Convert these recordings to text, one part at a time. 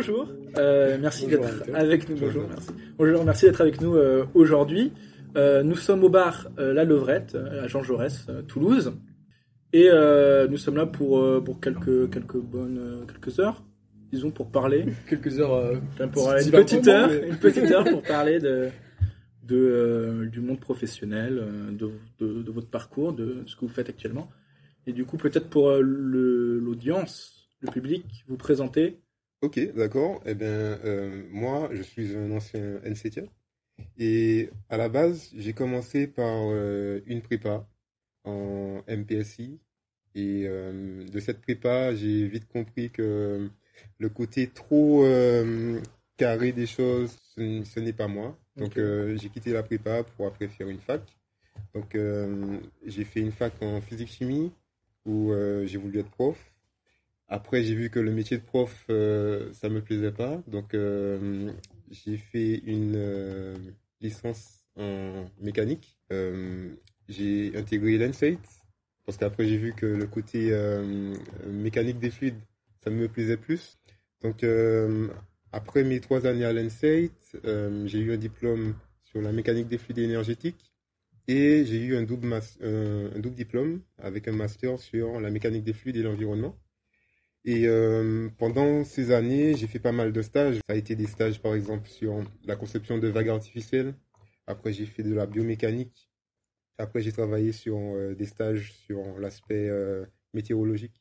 Bonjour, euh, merci d'être avec nous. Bonjour, merci. Bonjour, merci d'être avec nous euh, aujourd'hui. Euh, nous sommes au bar La Levrette, à Jean Jaurès, Toulouse, et nous sommes là pour pour quelques quelques bonnes quelques heures, disons pour parler. quelques heures. pour une petite heure, une petite heure pour parler de de du monde professionnel, de, de, de votre parcours, de ce que vous faites actuellement, et du coup peut-être pour l'audience, le public, vous présenter Ok, d'accord. Eh bien, euh, moi, je suis un ancien NCT. Et à la base, j'ai commencé par euh, une prépa en MPSI. Et euh, de cette prépa, j'ai vite compris que le côté trop carré des choses, ce, n'est pas moi. Donc, j'ai quitté la prépa pour après faire une fac. Donc, j'ai fait une fac en physique-chimie où j'ai voulu être prof. Après, j'ai vu que le métier de prof, euh, ça me plaisait pas. Donc, euh, j'ai fait une euh, licence en mécanique. j'ai intégré l'ENSAIT parce qu'après, j'ai vu que le côté mécanique des fluides, ça me plaisait plus. Donc, après mes trois années à l'ENSAIT, j'ai eu un diplôme sur la mécanique des fluides énergétiques et j'ai eu un double, double diplôme avec un master sur la mécanique des fluides et l'environnement. Et euh, pendant ces années, j'ai fait pas mal de stages. Ça a été des stages, par exemple, sur la conception de vagues artificielles. Après, j'ai fait de la biomécanique. Après, j'ai travaillé sur euh, des stages sur l'aspect euh, météorologique.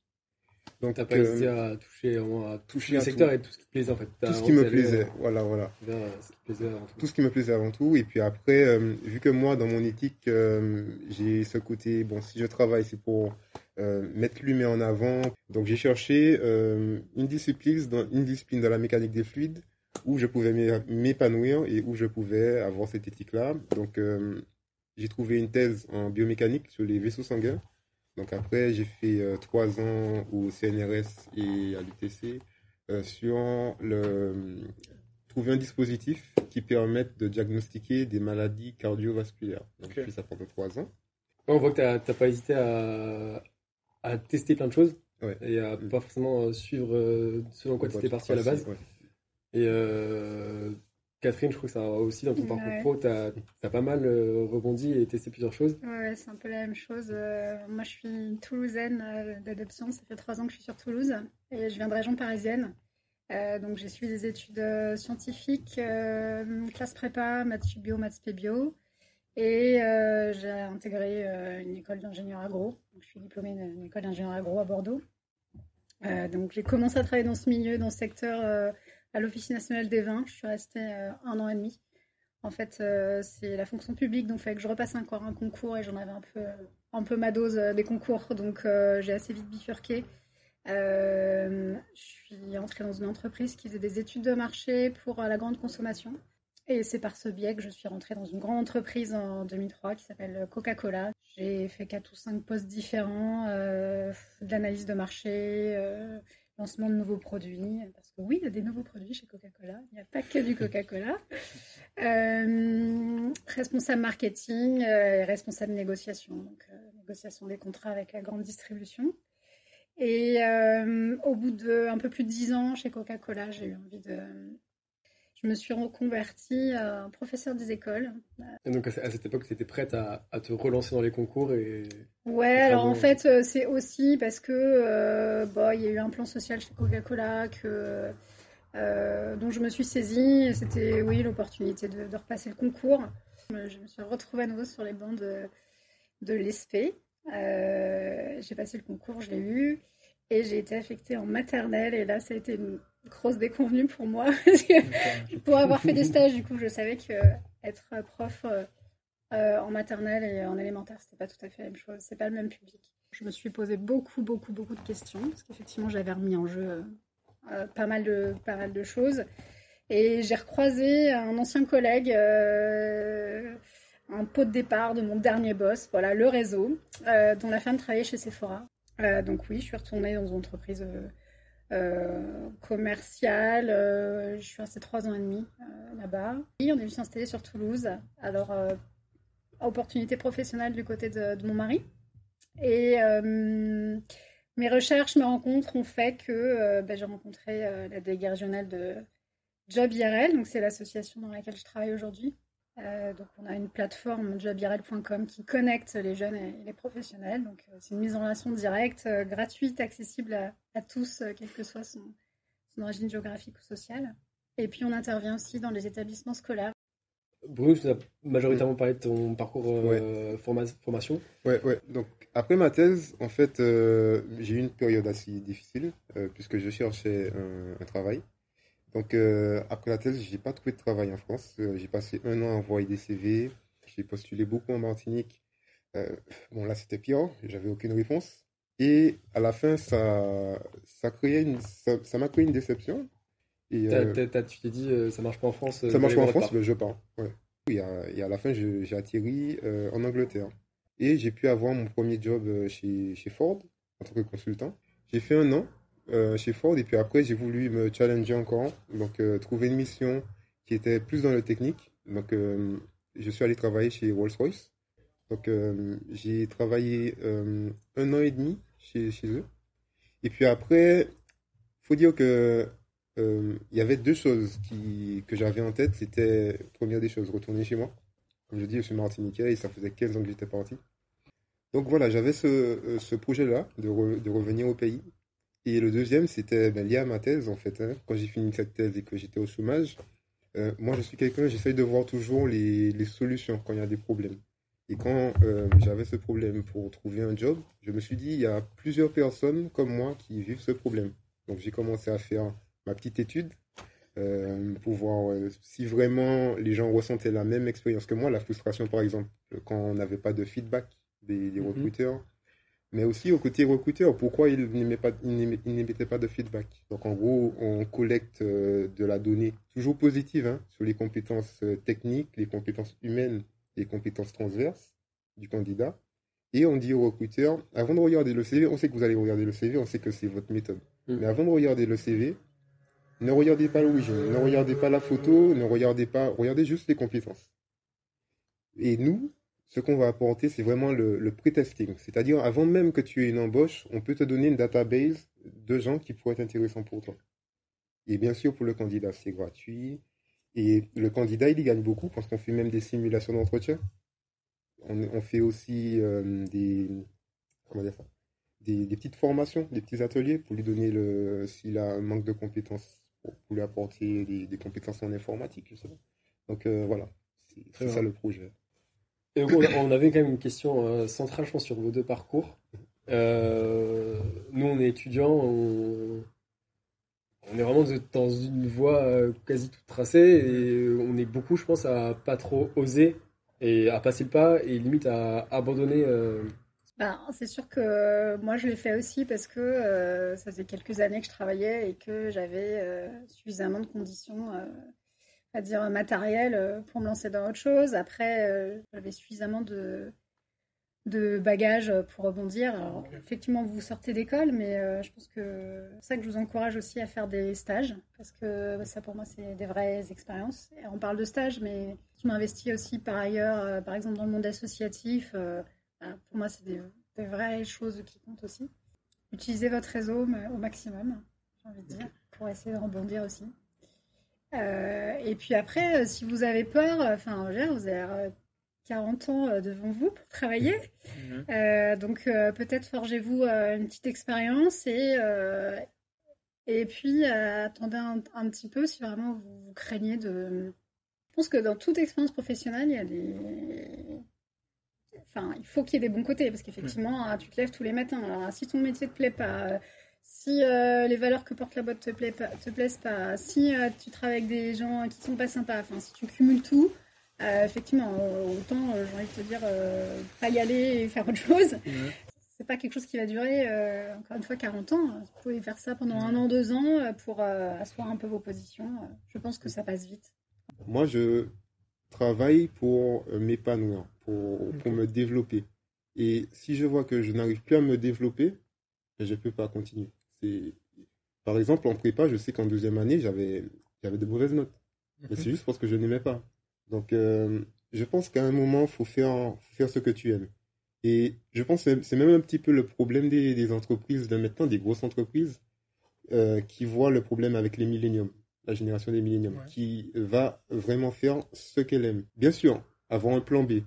Donc, t'as pas hésité à toucher, à toucher le secteur et tout ce qui te plaisait en fait. Tout ce qui me plaisait, voilà, voilà. tout. ce qui me plaisait avant tout. Et puis après, vu que moi, dans mon éthique, j'ai ce côté, bon, si je travaille, c'est pour euh, mettre l'humain en avant. Donc j'ai cherché euh, une discipline dans une discipline dans la mécanique des fluides où je pouvais m'épanouir et où je pouvais avoir cette éthique-là. Donc euh, j'ai trouvé une thèse en biomécanique sur les vaisseaux sanguins. Donc après j'ai fait trois ans au CNRS et à l'UTC sur le trouver un dispositif qui permette de diagnostiquer des maladies cardiovasculaires. Donc j'ai fait ça pendant trois ans. On voit que tu n'as pas hésité à, à tester plein de choses et à pas forcément euh, suivre euh, selon quoi tu étais parti à la base. Et euh, Catherine, je crois que ça aussi dans ton parcours pro, tu as, pas mal rebondi et testé plusieurs choses. Ouais, c'est un peu la même chose. moi, je suis toulousaine d'adoption. Ça fait trois ans que je suis sur Toulouse et je viens de région parisienne. donc, j'ai suivi des études scientifiques, classe prépa, maths bio, maths bio. Et euh, j'ai intégré euh, une école d'ingénieur agro. je suis diplômée d'une école d'ingénieur agro à Bordeaux. Euh, donc j'ai commencé à travailler dans ce milieu, dans ce secteur, à l'Office national des vins. Je suis restée un an et demi. En fait, c'est la fonction publique, donc il fallait que je repasse encore un concours et j'en avais un peu, un peu ma dose des concours. Donc j'ai assez vite bifurqué. je suis entrée dans une entreprise qui faisait des études de marché pour la grande consommation. Et c'est par ce biais que je suis rentrée dans une grande entreprise en 2003 qui s'appelle Coca-Cola. J'ai fait quatre ou cinq postes différents, euh, de marché, euh, lancement de nouveaux produits. Parce que oui, il y a des nouveaux produits chez Coca-Cola. Il n'y a pas que du Coca-Cola. Euh, responsable marketing et responsable négociation. Donc, négociation des contrats avec la grande distribution. Et au bout de un peu plus de dix ans chez Coca-Cola, j'ai eu envie de je me suis reconvertie à professeur des écoles. Et donc à cette époque, tu étais prête à, te relancer dans les concours et Ouais, alors en fait, euh, c'est aussi parce que euh, bah, il y a eu un plan social chez Coca-Cola que euh, dont je me suis saisie. C'était oui l'opportunité de, repasser le concours. Je me suis retrouvée à nouveau sur les bancs de, de l'ESP. j'ai passé le concours, je l'ai eu. Et j'ai été affectée en maternelle. Et là, ça a été une grosse déconvenue pour moi. pour avoir fait des stages, du coup, je savais que être prof euh, euh, en maternelle et en élémentaire, c'était pas tout à fait la même chose. C'est pas le même public. Je me suis posé beaucoup, beaucoup, beaucoup de questions parce qu'effectivement, j'avais remis en jeu euh, pas, mal de, pas mal de choses. Et j'ai recroisé un ancien collègue, un pot de départ de mon dernier boss, voilà, le réseau, dont la femme travaillait chez Sephora. donc oui, je suis retournée dans une entreprise commercial. je suis restée trois ans et demi là-bas. Et on est venu s'installer sur Toulouse. Alors, opportunité professionnelle du côté de, mon mari. Et mes recherches, mes rencontres ont fait que ben, j'ai rencontré la déléguée régionale de Job IRL, donc c'est l'association dans laquelle je travaille aujourd'hui. Euh, donc on a une plateforme jobirl.com qui connecte les jeunes et les professionnels. Donc euh, c'est une mise en relation directe, euh, gratuite, accessible à, tous, quelle que soit son, origine géographique ou sociale. Et puis on intervient aussi dans les établissements scolaires. Bruno, tu as majoritairement parlé de ton parcours formation. Ouais, ouais. Donc après ma thèse, en fait, j'ai eu une période assez difficile puisque je cherchais un travail. Donc, euh, après la thèse, j'ai pas trouvé de travail en France. Euh, j'ai passé un an à envoyer des CV. J'ai postulé beaucoup en Martinique. Euh, bon, là, c'était pire. J'avais aucune réponse. Et à la fin, ça, ça créait une, ça, m'a créé une déception. Et, tu t'es dit, ça marche pas en France. Ça marche pas en France, mais je pars. Ouais. Et, à, et à la fin, j'ai atterri en Angleterre. Et j'ai pu avoir mon premier job chez, chez Ford en tant que consultant. J'ai fait un an. Euh, chez Ford. Et puis après, j'ai voulu me challenger encore, donc euh, trouver une mission qui était plus dans le technique. Donc, euh, je suis allé travailler chez Rolls-Royce. Donc, j'ai travaillé un an et demi chez, chez eux. Et puis après, faut dire que il y avait deux choses qui, que j'avais en tête. C'était, première des choses, retourner chez moi. Comme je dis, je suis martiniquais et ça faisait 15 ans que j'étais parti. Donc voilà, j'avais ce, ce projet-là de, de, revenir au pays. Et le deuxième, c'était ben, lié à ma thèse, en fait. Hein. Quand j'ai fini cette thèse et que j'étais au chômage, euh, moi, je suis quelqu'un, j'essaye de voir toujours les, les, solutions quand il y a des problèmes. Et quand euh, j'avais ce problème pour trouver un job, je me suis dit, il y a plusieurs personnes comme moi qui vivent ce problème. Donc, j'ai commencé à faire ma petite étude euh, pour voir si vraiment les gens ressentaient la même expérience que moi, la frustration, par exemple, quand on n'avait pas de feedback des, des mm-hmm. recruteurs mais aussi au côté recruteur, pourquoi il n'émettait pas, pas de feedback? Donc en gros, on collecte euh, de la donnée toujours positive hein, sur les compétences euh, techniques, les compétences humaines, les compétences transverses du candidat. Et on dit au recruteur, avant de regarder le CV, on sait que vous allez regarder le CV, on sait que c'est votre méthode. Mm. Mais avant de regarder le CV, ne regardez pas l'origine, ne regardez pas la photo, ne regardez pas, regardez juste les compétences. Et nous, ce qu'on va apporter, c'est vraiment le, le pré-testing. C'est-à-dire, avant même que tu aies une embauche, on peut te donner une database de gens qui pourraient être intéressants pour toi. Et bien sûr, pour le candidat, c'est gratuit. Et le candidat, il y gagne beaucoup parce qu'on fait même des simulations d'entretien. On, fait aussi euh, des, comment dire ça, des, petites formations, des petits ateliers pour lui donner le, s'il a un manque de compétences, pour, lui apporter des, compétences en informatique, justement. Donc euh, voilà, c'est ça le projet on avait quand même une question euh, centrale, je pense, sur vos deux parcours. Euh, nous, on est étudiants, on, est vraiment dans une voie euh, quasi toute tracée et on est beaucoup, je pense, à pas trop oser et à passer le pas et limite à abandonner. Ben, c'est sûr que moi je l'ai fait aussi parce que ça faisait quelques années que je travaillais et que j'avais suffisamment de conditions à dire matériel euh, pour me lancer dans autre chose. Après, euh, j'avais suffisamment de, de bagages pour rebondir. Alors, effectivement, vous sortez d'école, mais euh, je pense que c'est ça que je vous encourage aussi à faire des stages, parce que ça, pour moi, c'est des vraies expériences. Et on parle de stages, mais je m'investis aussi par ailleurs, par exemple, dans le monde associatif. Bah, pour moi, c'est des, des, vraies choses qui comptent aussi. Utilisez votre réseau au maximum, j'ai envie de dire, pour essayer de rebondir aussi. Euh, et puis après, euh, si vous avez peur, euh, enfin, vous avez 40 ans devant vous pour travailler. Mhm. donc peut-être forgez-vous une petite expérience et, et puis attendez un, petit peu si vraiment vous, craignez de... Je pense que dans toute expérience professionnelle, il y a des... Enfin, il faut qu'il y ait des bons côtés parce qu'effectivement, hein, tu te lèves tous les matins. Alors, si ton métier ne te plaît pas, si euh, les valeurs que porte la boîte te, plaît te plaisent pas, si euh, tu travailles avec des gens qui sont pas sympas, enfin si tu cumules tout, euh, effectivement, autant j'ai envie de te dire pas y aller et faire autre chose. C'est pas quelque chose qui va durer encore une fois 40 ans. Vous pouvez faire ça pendant un an, deux ans pour asseoir un peu vos positions. Je pense que ça passe vite. Moi, je travaille pour m'épanouir, pour, pour me développer. Et si je vois que je n'arrive plus à me développer, je ne peux pas continuer. Par exemple, en prépa, je sais qu'en deuxième année, j'avais de mauvaises notes. Mais c'est juste parce que je n'aimais pas. Donc, euh, je pense qu'à un moment, il faut faire, faire ce que tu aimes. Et je pense que c'est même un petit peu le problème des, entreprises de maintenant, des grosses entreprises, euh, qui voient le problème avec les milléniums, la génération des milléniums, qui va vraiment faire ce qu'elle aime. Bien sûr, avoir un plan B.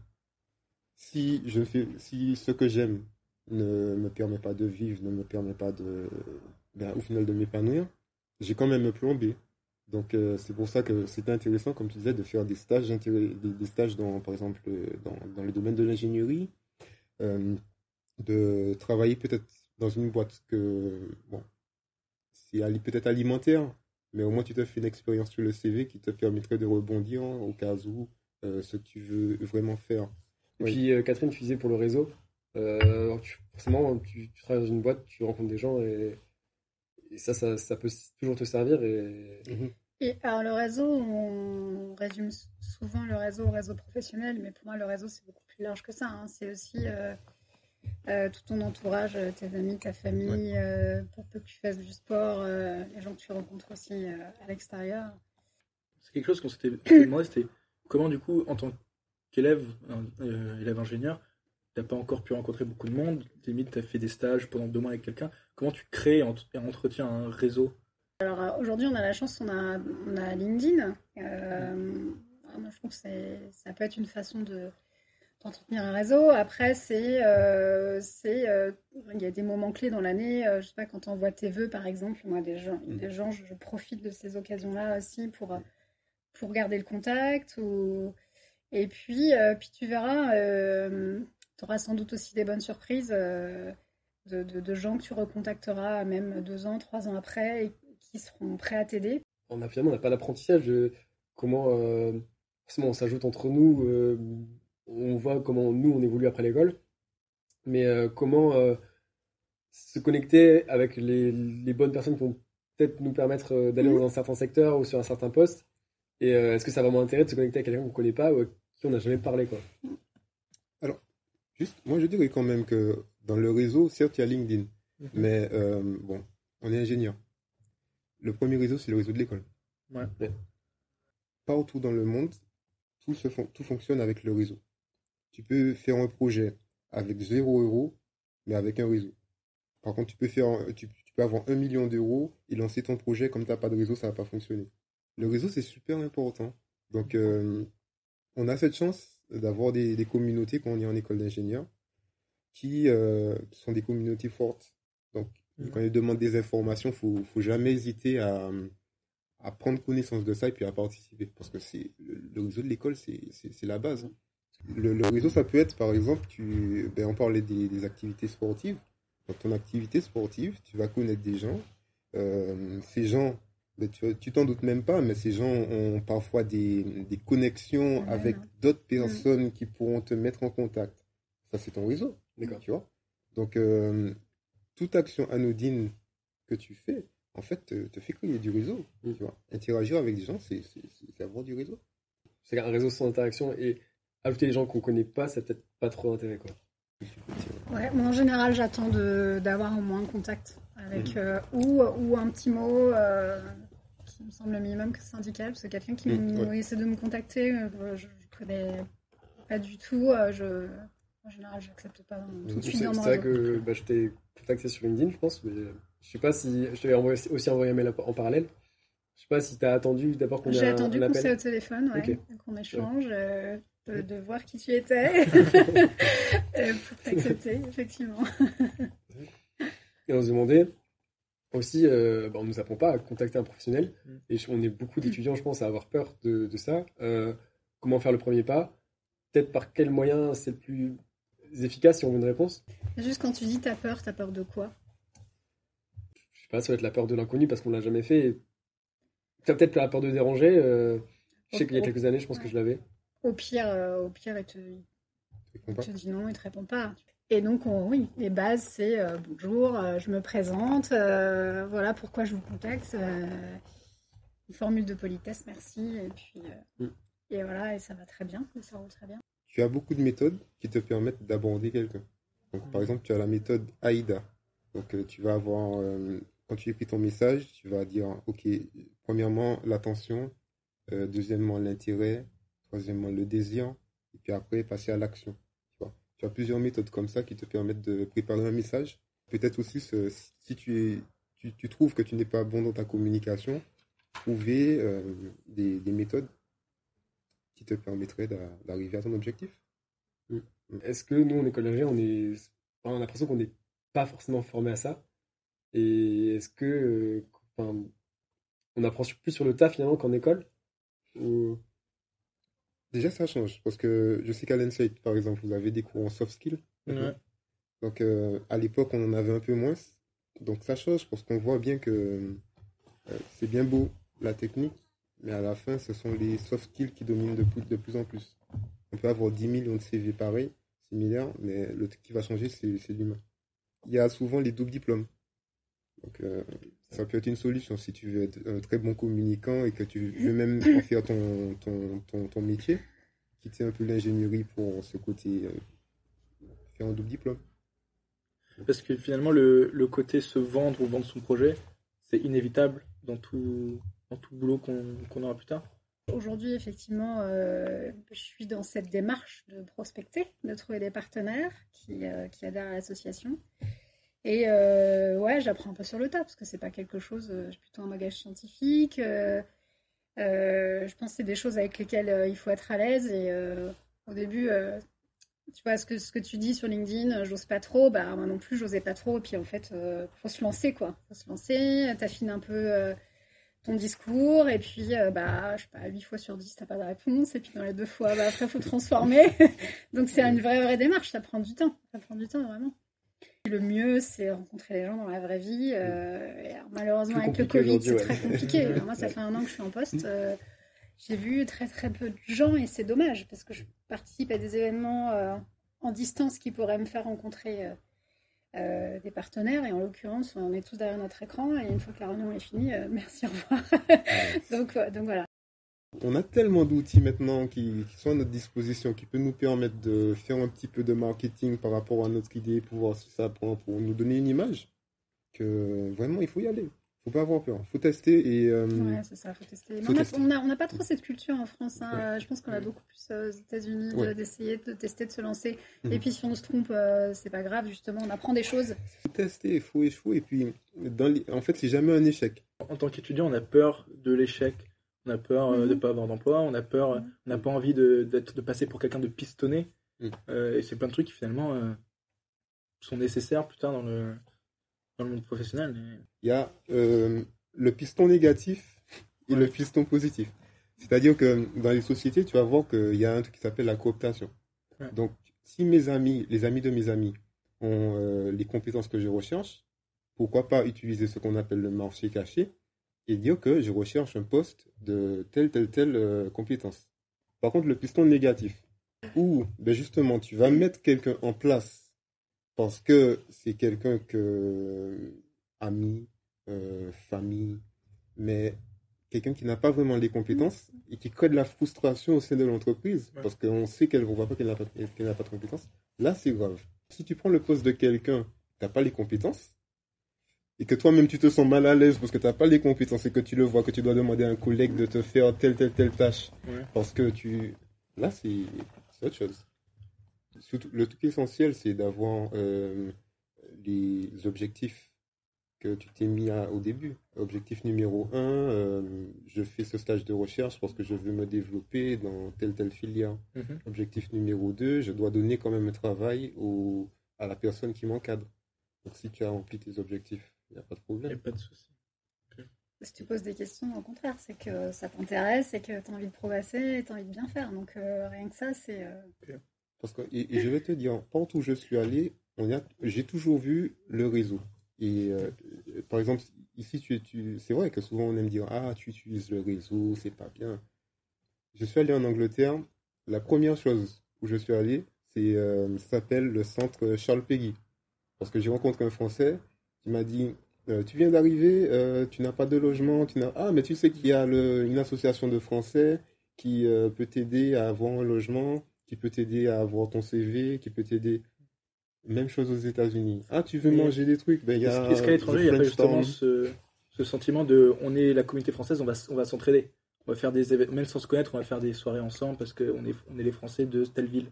Si, je fais, si ce que j'aime ne me permet pas de vivre, ne me permet pas de, ben, au final de m'épanouir, j'ai quand même B. Donc euh, c'est pour ça que c'était intéressant, comme tu disais, de faire des stages, des, des stages dans, par exemple, dans, dans le domaine de l'ingénierie, euh, de travailler peut-être dans une boîte que, bon, c'est peut-être alimentaire, mais au moins tu te fais une expérience sur le CV qui te permettrait de rebondir au cas où euh, ce que tu veux vraiment faire. Et puis Catherine, tu disais pour le réseau, forcément tu, travailles dans une boîte, tu rencontres des gens et, ça, ça, peut toujours te servir. Et... Mhm. Et alors le réseau, on résume souvent le réseau au réseau professionnel, mais pour moi le réseau c'est beaucoup plus large que ça. Hein. C'est aussi euh, euh, tout ton entourage, euh, tes amis, ta famille, pour peu que tu fasses du sport, les gens que tu rencontres aussi à l'extérieur. C'est quelque chose qu'on s'était demandé, c'était comment du coup en tant qu'élève, élève ingénieur, tu n'as pas encore pu rencontrer beaucoup de monde, limite tu as fait des stages pendant deux mois avec quelqu'un, comment tu crées et entretiens un réseau? Alors euh, aujourd'hui, on a la chance, on a, on a LinkedIn. Euh, je trouve que ça peut être une façon de d'entretenir un réseau. Après, c'est, euh, c'est, il y a des moments clés dans l'année. je sais pas quand on voit tes vœux, par exemple. Moi, des gens, des gens, je, profite de ces occasions-là aussi pour pour garder le contact. Ou... Et puis, puis tu verras, tu auras sans doute aussi des bonnes surprises. De, de, gens que tu recontacteras même deux ans, trois ans après et qui seront prêts à t'aider. On a finalement on n'a pas d'apprentissage. Comment euh, forcément on s'ajoute entre nous, euh, on voit comment nous on évolue après l'école, mais euh, comment se connecter avec les, les, bonnes personnes qui vont peut-être nous permettre d'aller mmh. dans un certain secteur ou sur un certain poste. Et est-ce que ça a vraiment intérêt de se connecter à quelqu'un qu'on ne connaît pas ou à qui on n'a jamais parlé quoi? Juste, moi je dirais quand même que dans le réseau, certes il y a LinkedIn, mmh. mais bon, on est ingénieur. Le premier réseau, c'est le réseau de l'école. Ouais. Partout dans le monde, tout, se tout fonctionne avec le réseau. Tu peux faire un projet avec 0 euros, mais avec un réseau. Par contre, tu peux, faire, tu, peux avoir un million d'euros et lancer ton projet comme tu n'as pas de réseau, ça ne va pas fonctionner. Le réseau, c'est super important. Donc, euh, on a cette chance d'avoir des, communautés quand on est en école d'ingénieur qui, euh, qui, sont des communautés fortes. Donc, quand il demande des informations, il faut, faut jamais hésiter à, à, prendre connaissance de ça et puis à participer. Parce que c'est le, réseau de l'école, c'est la base. Hein. Le, le, réseau, ça peut être, par exemple, tu, ben, on parlait des, des, activités sportives. Dans ton activité sportive, tu vas connaître des gens. Euh, ces gens, tu t'en doutes même pas, mais ces gens ont parfois des, des connexions avec d'autres personnes qui pourront te mettre en contact. Ça, c'est ton réseau. D'accord. Tu vois Donc, euh, toute action anodine que tu fais, en fait, te, te fait créer du réseau. Mm. Tu vois. Interagir avec des gens, c'est avoir du réseau. C'est un réseau sans interaction et ajouter des gens qu'on connaît pas, ça peut-être pas trop d'intérêt. Quoi. Ouais, moi en général, j'attends d'avoir au moins un contact avec mm. euh, ou, ou un petit mot euh, qui me semble le minimum que syndical, parce que quelqu'un qui mm, essaie de me contacter, euh, je, ne connais pas du tout. je, en général, j'accepte pas tout de suite. C'est vrai que bah, je t'ai contacté sur LinkedIn, je pense, mais je sais pas si je t'avais aussi envoyé un mail en parallèle. Je sais pas si tu as attendu d'abord qu'on J'ai attendu qu'on s'est au téléphone, ouais, qu'on échange, euh, de, voir qui tu étais euh, pour t'accepter, effectivement. Et on se demandait aussi, euh, bah, on ne nous apprend pas à contacter un professionnel, mm. et on est beaucoup d'étudiants, je pense, à avoir peur de, de ça. comment faire le premier pas? Peut-être par quel moyen c'est le plus efficace si on veut une réponse? Juste quand tu dis t'as peur, t'as peur de quoi? Je sais pas, ça va être la peur de l'inconnu parce qu'on l'a jamais fait. T'as peut-être la peur de déranger. Euh, je sais qu'il y a quelques années, je pense que je l'avais. Au pire, euh, au pire, il te, te dit non, il te répond pas. Et donc, oui, les bases, c'est euh, bonjour, je me présente, voilà pourquoi je vous contacte, une formule de politesse, merci, et puis, mm. et voilà, et ça va très bien, ça roule très bien tu as beaucoup de méthodes qui te permettent d'aborder quelqu'un. Donc, par exemple, tu as la méthode AIDA. Donc, euh, tu vas avoir euh, quand tu écris ton message, tu vas dire, OK, premièrement, l'attention, euh, deuxièmement, l'intérêt, troisièmement, le désir, et puis après, passer à l'action. Tu, as plusieurs méthodes comme ça qui te permettent de préparer un message. Peut-être aussi, si tu, tu, trouves que tu n'es pas bon dans ta communication, trouver euh, des, méthodes qui te permettraient d'arriver à ton objectif. Mm. Est-ce que nous, on est, on a l'impression qu'on n'est pas forcément formé à ça? Et est-ce que, euh, on apprend plus sur le tas finalement qu'en école? Déjà, ça change parce que je sais qu'à l'ENSEI, par exemple, vous avez des cours en soft skills. Donc, euh, à l'époque, on en avait un peu moins. Donc, ça change parce qu'on voit bien que c'est bien beau la technique, mais à la fin, ce sont les soft skills qui dominent de plus, de plus en plus. On peut avoir 10 millions de CV pareils, similaires, mais le truc qui va changer, c'est l'humain. Il y a souvent les doubles diplômes. Donc, euh, ça peut être une solution si tu veux être un très bon communicant et que tu veux même en faire ton, ton, ton, métier, quitter un peu l'ingénierie pour ce côté, euh, faire un double diplôme. Parce que finalement, le, le côté se vendre ou vendre son projet, c'est inévitable dans tout, tout boulot qu'on aura plus tard Aujourd'hui, effectivement, euh, je suis dans cette démarche de prospecter, de trouver des partenaires qui, euh, qui adhèrent à l'association. Et euh, ouais, j'apprends un peu sur le tas parce que c'est pas quelque chose. j'ai plutôt un bagage scientifique. je pense que c'est des choses avec lesquelles il faut être à l'aise. Et au début, tu vois, ce que, ce que tu dis sur LinkedIn, j'ose pas trop. Bah, moi non plus, j'osais pas trop. Et puis en fait, faut se lancer, quoi. Faut se lancer. T'affines un peu ton discours et puis euh, bah je sais pas 8 fois sur 10 t'as pas de réponse et puis dans les deux fois bah, après faut transformer donc c'est une vraie vraie démarche ça prend du temps ça prend du temps vraiment le mieux c'est rencontrer les gens dans la vraie vie euh, malheureusement avec le Covid c'est très compliqué moi ça fait un an que je suis en poste euh, j'ai vu très très peu de gens et c'est dommage parce que je participe à des événements en distance qui pourraient me faire rencontrer euh, des partenaires. Et en l'occurrence, on est tous derrière notre écran. Et une fois que la réunion est finie, euh, merci, au revoir. donc, euh, donc voilà. On a tellement d'outils maintenant qui, sont à notre disposition, qui peuvent nous permettre de faire un petit peu de marketing par rapport à notre idée, pour voir si ça prend, pour nous donner une image, que vraiment il faut y aller faut pas avoir peur, faut tester et. Euh, ouais, c'est ça, faut tester. on n'a pas trop cette culture en France. Hein. Je pense qu'on a beaucoup plus euh, aux États-Unis d'essayer de, tester, de se lancer. Mhm. Et puis si on se trompe, euh, c'est pas grave. Justement, on apprend des choses. Faut tester, il faut échouer. Et puis, dans en fait, c'est jamais un échec. En tant qu'étudiant, on a peur de l'échec. On a peur de ne mhm. pas avoir d'emploi. On a peur, mhm. on n'a pas envie de, de passer pour quelqu'un de pistonné. et c'est plein de trucs qui finalement sont nécessaires plus tard dans le dans le monde professionnel. Il y a euh, le piston négatif et le piston positif. C'est-à-dire que dans les sociétés, tu vas voir qu'il y a un truc qui s'appelle la cooptation. Donc, si mes amis, les amis de mes amis, ont euh, les compétences que je recherche, pourquoi pas utiliser ce qu'on appelle le marché caché et dire que je recherche un poste de telle, telle, telle euh, compétence. Par contre, le piston négatif, où ben justement tu vas mettre quelqu'un en place parce que c'est quelqu'un que ami, euh, famille, mais quelqu'un qui n'a pas vraiment les compétences et qui crée de la frustration au sein de l'entreprise parce qu'on sait qu'elle ne voit pas qu'elle n'a pas, pas, de compétences. Là, c'est grave. Si tu prends le poste de quelqu'un qui n'a pas les compétences et que toi-même tu te sens mal à l'aise parce que tu n'as pas les compétences et que tu le vois, que tu dois demander à un collègue de te faire telle, telle, telle tâche parce que tu. Là, c'est autre chose le truc essentiel, c'est d'avoir euh, les objectifs que tu t'es mis au début. Objectif numéro un, euh, je fais ce stage de recherche parce que je veux me développer dans telle telle filière. Mhm. Objectif numéro deux, je dois donner quand même un travail au, à la personne qui m'encadre. Donc si tu as rempli tes objectifs, il n'y a pas de problème. Il n'y a pas de souci. Si tu poses des questions, au contraire, c'est que ça t'intéresse et que tu as envie de progresser et tu as envie de bien faire. Donc euh, rien que ça, c'est... Parce que, et, je vais te dire, partout où je suis allé, j'ai toujours vu le réseau. Et euh, par exemple, ici, tu, tu, c'est vrai que souvent on aime dire Ah, tu utilises le réseau, c'est pas bien. Je suis allé en Angleterre. La première chose où je suis allé, c'est, euh, ça s'appelle le centre Charles Peggy. Parce que j'ai rencontré un Français qui m'a dit euh, Tu viens d'arriver, tu n'as pas de logement. Tu n'as... Ah, mais tu sais qu'il y a une association de Français qui peut t'aider à avoir un logement qui peut t'aider à avoir ton CV, qui peut t'aider. Même chose aux États-Unis. Ah, tu veux manger des trucs? Ben, Est-ce qu'à l'étranger, il n'y a pas justement ce, ce, sentiment de on est la communauté française, on va, on va s'entraider On va faire des événements, même sans se connaître, on va faire des soirées ensemble parce qu'on est, on est les Français de telle ville.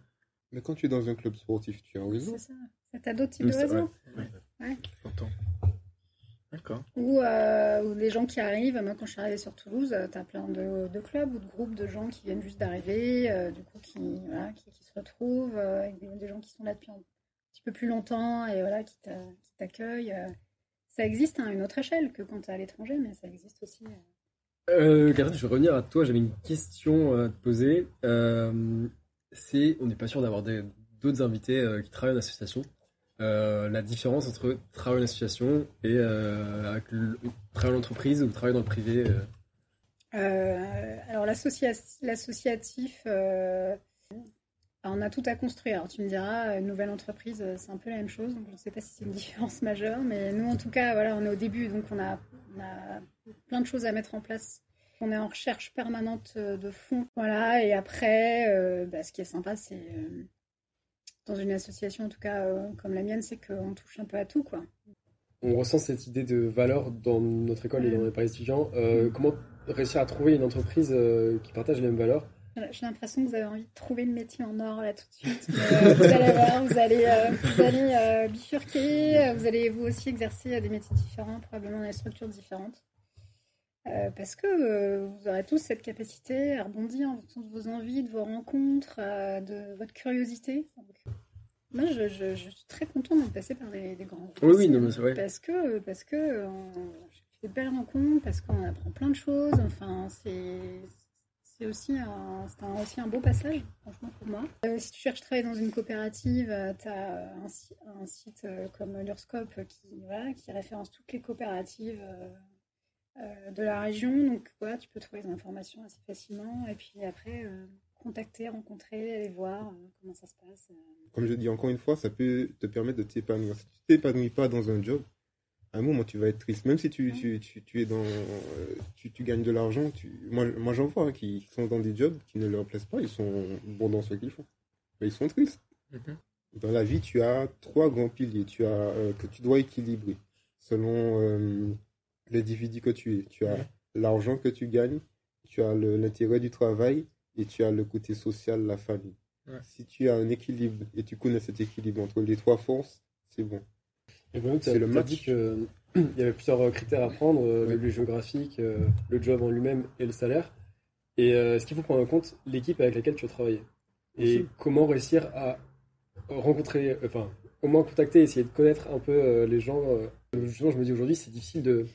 Mais quand tu es dans un club sportif, tu en réseau. C'est ça. T'as d'autres types de réseaux. Ouais. ouais. D'accord. Ou, euh, des gens qui arrivent. Moi, quand je suis arrivée sur Toulouse, tu as plein de, de, clubs ou de groupes de gens qui viennent juste d'arriver, euh, du coup, qui, voilà, qui, qui, se retrouvent, euh, avec des, des, gens qui sont là depuis un petit peu plus longtemps et voilà, qui t'accueillent. Euh. Ça existe à hein, une autre échelle que quand tu es à l'étranger, mais ça existe aussi. Euh, Catherine, je vais revenir à toi. J'avais une question à te poser. c'est, on n'est pas sûr d'avoir d'autres invités qui travaillent en association. Euh, la différence entre travail en association et euh, travail en entreprise ou travail dans le privé euh. Euh, Alors l'associatif, on a tout à construire. Alors tu me diras, une nouvelle entreprise, c'est un peu la même chose, donc je ne sais pas si c'est une différence majeure, mais nous en tout cas, voilà, on est au début, donc on a, on a plein de choses à mettre en place on est en recherche permanente de fonds. Voilà, et après, bah, ce qui est sympa, c'est dans une association, en tout cas euh, comme la mienne, c'est qu'on touche un peu à tout. quoi. On ressent cette idée de valeur dans notre école et dans les paris étudiants. Euh, comment réussir à trouver une entreprise euh, qui partage les mêmes valeurs? J'ai l'impression que vous avez envie de trouver le métier en or là tout de suite. vous allez voir, vous allez, vous allez bifurquer, vous allez vous aussi exercer des métiers différents, probablement dans des structures différentes. Parce que vous aurez tous cette capacité à rebondir en fonction de vos envies, de vos rencontres, de votre curiosité. Moi, je, je, je, suis très contente de passer par des, des grands Oui, oui, non, c'est vrai. Parce que, parce que j'ai des belles rencontres, parce qu'on apprend plein de choses. Enfin, c'est, c'est aussi un, c'est un, aussi un beau passage, franchement, pour moi. Euh, si tu cherches à travailler dans une coopérative, euh, tu as un, un, site euh, comme l'Urscope qui, voilà, qui référence toutes les coopératives euh, de la région. Donc, voilà, tu peux trouver des informations assez facilement. Et puis après, contacter, rencontrer, aller voir euh, comment ça se passe. Euh. Comme je dis encore une fois, ça peut te permettre de t'épanouir. Si tu t'épanouis pas dans un job, à un moment tu vas être triste. Même si tu, tu, tu, tu es dans, euh, tu, tu, gagnes de l'argent, moi, moi j'en vois hein, qui sont dans des jobs qui ne leur plaisent pas, ils sont bons dans ce qu'ils font. Mais ils sont tristes. Mhm. Dans la vie, tu as trois grands piliers tu as, que tu dois équilibrer selon l'individu que tu es. Tu as l'argent que tu gagnes, tu as l'intérêt du travail et tu as le côté social, la famille. Si tu as un équilibre et tu connais cet équilibre entre les trois forces, c'est bon. c'est le match. dit qu'il y avait plusieurs critères à prendre, euh, le géographique, euh, le job en lui-même et le salaire. Et euh, ce qu'il faut prendre en compte, l'équipe avec laquelle tu vas travailler? Et comment réussir à rencontrer, enfin, au moins contacter, essayer de connaître un peu les gens. justement, je me dis aujourd'hui, c'est difficile de,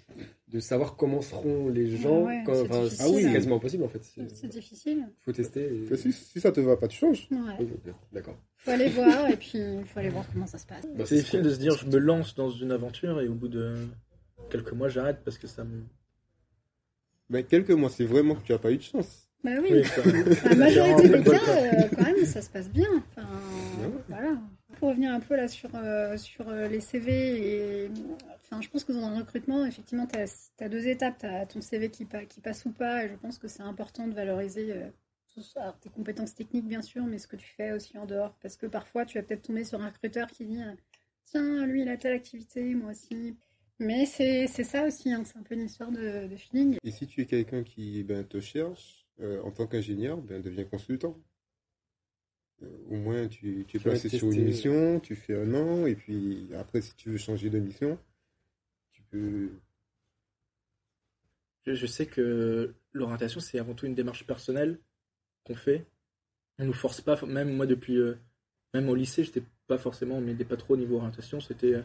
de savoir comment seront les gens. quand, enfin, ah oui, c'est quasiment impossible en fait. C'est difficile. Il faut tester. Si, si, ça te va pas, tu changes. Ouais. D'accord. Il faut aller voir et puis il faut aller voir comment ça se passe. Bah, c'est difficile de se dire je me lance dans une aventure et au bout de quelques mois j'arrête parce que ça me. Mais quelques mois, c'est vraiment que tu n'as pas eu de chance. Bah oui, oui la majorité des cas, euh, quand même, ça se passe bien. Enfin, voilà. Pour revenir un peu là sur, euh, sur euh, les CV et je pense que dans le recrutement, effectivement, tu as, deux étapes. Tu as ton CV qui, passe ou pas, et je pense que c'est important de valoriser euh, tes compétences techniques, bien sûr, mais ce que tu fais aussi en dehors. Parce que parfois, tu vas peut-être tomber sur un recruteur qui dit Tiens, lui, il a telle activité, moi aussi. Mais c'est ça aussi, hein, c'est un peu une histoire de, feeling. Et si tu es quelqu'un qui ben, te cherche, en tant qu'ingénieur, ben, deviens consultant. Euh, au moins, tu, tu es placé sur une mission, tu fais un an, et puis après, si tu veux changer de mission, je, sais que l'orientation, c'est avant tout une démarche personnelle qu'on fait. On nous force pas, même moi depuis, euh, même au lycée, j'étais pas forcément, on m'aidait pas trop au niveau orientation. C'était, euh,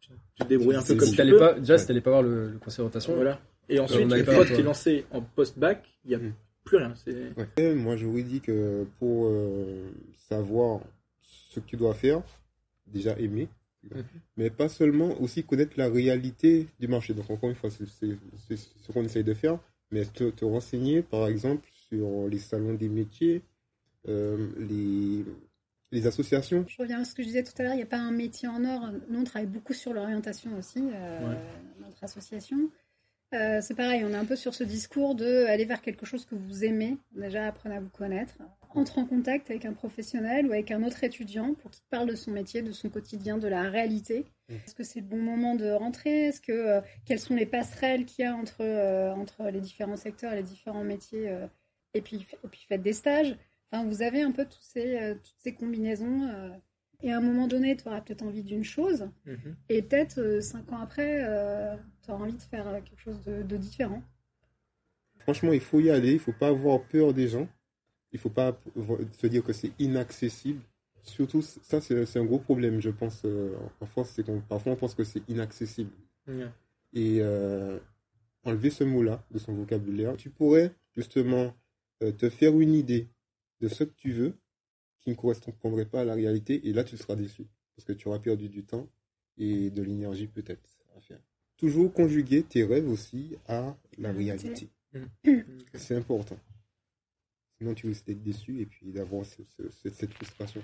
tu, te débrouilles un peu comme tu peux. Pas, déjà, si t'allais pas voir le, conseil d'orientation. Voilà. Et ensuite, une fois que tu es lancé en post-bac, il n'y a mm. Plus rien. Ouais. Moi, j'aurais dit que pour euh, savoir ce que tu dois faire, déjà aimer. Mais pas seulement, aussi connaître la réalité du marché. Donc encore une fois, c'est ce qu'on essaye de faire, mais te, te, renseigner par exemple sur les salons des métiers, euh, les, les associations. Je reviens à ce que je disais tout à l'heure, il n'y a pas un métier en or. Nous, on travaille beaucoup sur l'orientation aussi, euh, notre association. Euh, c'est pareil, on est un peu sur ce discours de aller vers quelque chose que vous aimez. Déjà, apprenez à vous connaître. entre en contact avec un professionnel ou avec un autre étudiant pour qu'il parle de son métier, de son quotidien, de la réalité. Mmh. Est-ce que c'est le bon moment de rentrer? Est-ce que euh, quelles sont les passerelles qu'il y a entre euh, entre les différents secteurs et les différents métiers Et puis et puis faites des stages? Enfin, vous avez un peu tous ces toutes ces combinaisons. et à un moment donné, tu auras peut-être envie d'une chose, mmh. et peut-être cinq ans après, tu auras envie de faire quelque chose de, de différent. Franchement, il faut y aller. Il faut pas avoir peur des gens il faut pas se dire que c'est inaccessible. Surtout, ça, c'est un gros problème, je pense, euh, en France, c'est qu'on parfois on pense que c'est inaccessible. Et euh, enlever ce mot-là de son vocabulaire, tu pourrais justement euh, te faire une idée de ce que tu veux qui ne correspondrait pas à la réalité, et là, tu seras déçu, parce que tu auras perdu du temps et de l'énergie peut-être à faire. Toujours conjuguer tes rêves aussi à la réalité. C'est important. Sinon, tu risques d'être déçu et puis d'avoir cette frustration.